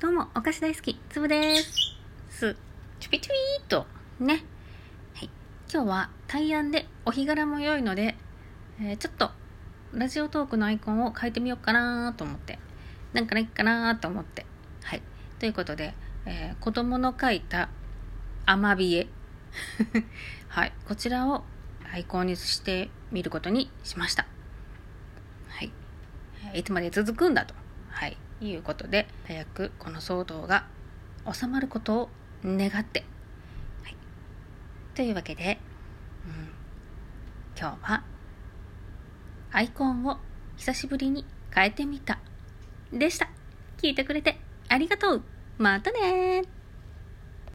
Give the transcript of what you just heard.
どうも、お菓子大好き、つぶです。す、ちょぴちょぴーと、ね。はい。今日は、大安でお日柄も良いので、えーちょっと、ラジオトークのアイコンを変えてみようかなと思って、なんかないかなと思って。はい。ということで、えー子供の描いた、アマビエ。はい。こちらをアイコンにしてみることにしました。はい。いつまで続くんだと。とい。うことで、早くこの騒動が収まることを願って。はい。というわけで、うん、今日は、アイコンを久しぶりに変えてみた。でした。聞いてくれてありがとう。またね。